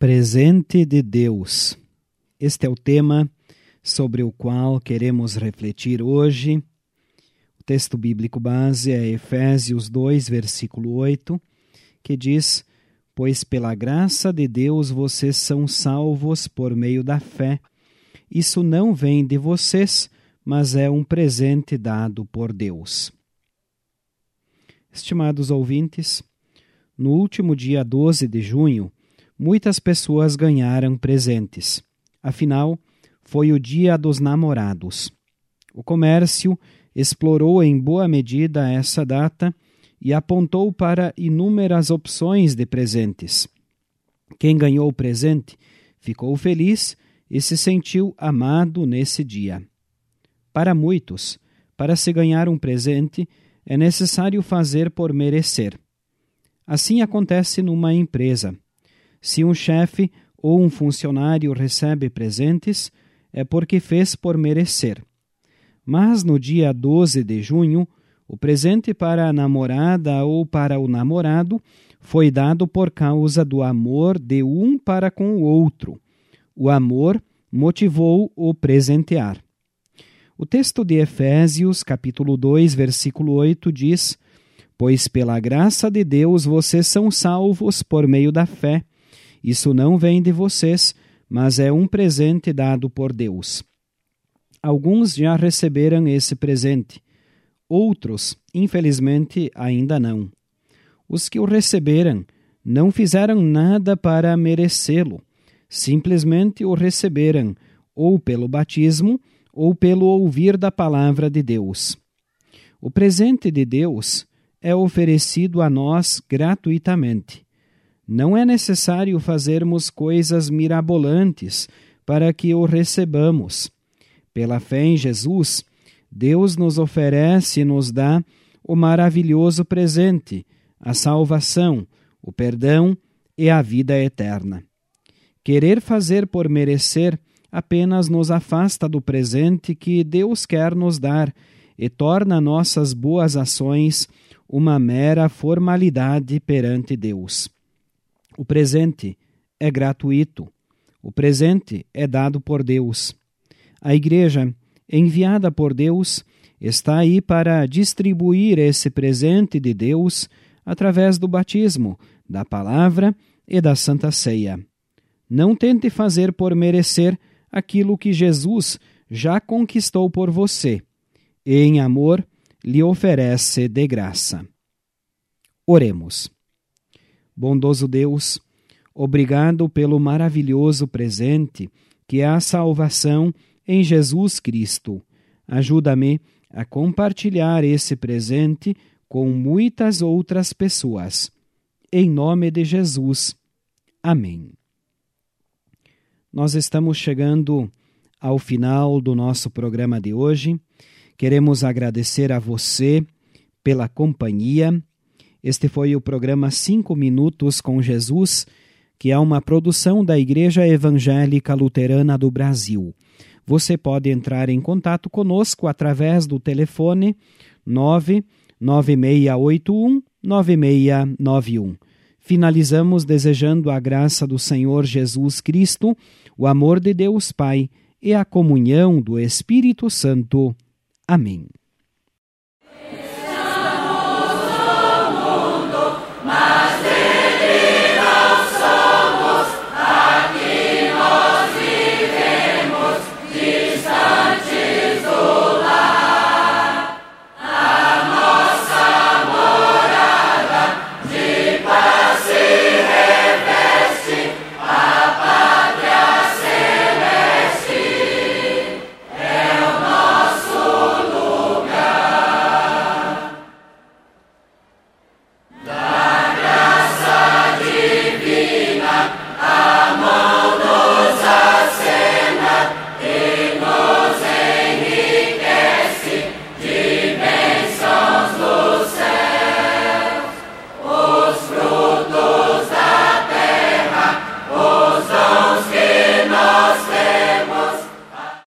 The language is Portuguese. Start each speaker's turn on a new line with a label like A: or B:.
A: presente de Deus. Este é o tema sobre o qual queremos refletir hoje. O texto bíblico base é Efésios 2, versículo 8, que diz: Pois pela graça de Deus vocês são salvos por meio da fé. Isso não vem de vocês, mas é um presente dado por Deus. Estimados ouvintes, no último dia 12 de junho, muitas pessoas ganharam presentes. Afinal, foi o dia dos namorados. O comércio explorou em boa medida essa data e apontou para inúmeras opções de presentes. Quem ganhou o presente ficou feliz e se sentiu amado nesse dia. Para muitos, para se ganhar um presente, é necessário fazer por merecer. Assim acontece numa empresa. Se um chefe ou um funcionário recebe presentes, é porque fez por merecer. Mas no dia 12 de junho, o presente para a namorada ou para o namorado foi dado por causa do amor de um para com o outro. O amor motivou o presentear. O texto de Efésios, capítulo 2, versículo 8 diz: Pois pela graça de Deus vocês são salvos por meio da fé. Isso não vem de vocês, mas é um presente dado por Deus. Alguns já receberam esse presente, outros, infelizmente, ainda não. Os que o receberam não fizeram nada para merecê-lo, simplesmente o receberam, ou pelo batismo, ou pelo ouvir da palavra de Deus. O presente de Deus é oferecido a nós gratuitamente. Não é necessário fazermos coisas mirabolantes para que o recebamos. Pela fé em Jesus, Deus nos oferece e nos dá o maravilhoso presente, a salvação, o perdão e a vida eterna. Querer fazer por merecer apenas nos afasta do presente que Deus quer nos dar e torna nossas boas ações uma mera formalidade perante Deus. O presente é gratuito. O presente é dado por Deus. A Igreja, enviada por Deus, está aí para distribuir esse presente de Deus através do batismo, da palavra e da Santa Ceia. Não tente fazer por merecer aquilo que Jesus já conquistou por você e, em amor, lhe oferece de graça. Oremos. Bondoso Deus, obrigado pelo maravilhoso presente que é a salvação em Jesus Cristo. Ajuda-me a compartilhar esse presente com muitas outras pessoas. Em nome de Jesus. Amém. Nós estamos chegando ao final do nosso programa de hoje. Queremos agradecer a você pela companhia este foi o programa Cinco Minutos com Jesus, que é uma produção da Igreja Evangélica Luterana do Brasil. Você pode entrar em contato conosco através do telefone 99681 9691. Finalizamos desejando a graça do Senhor Jesus Cristo, o amor de Deus Pai e a comunhão do Espírito Santo. Amém.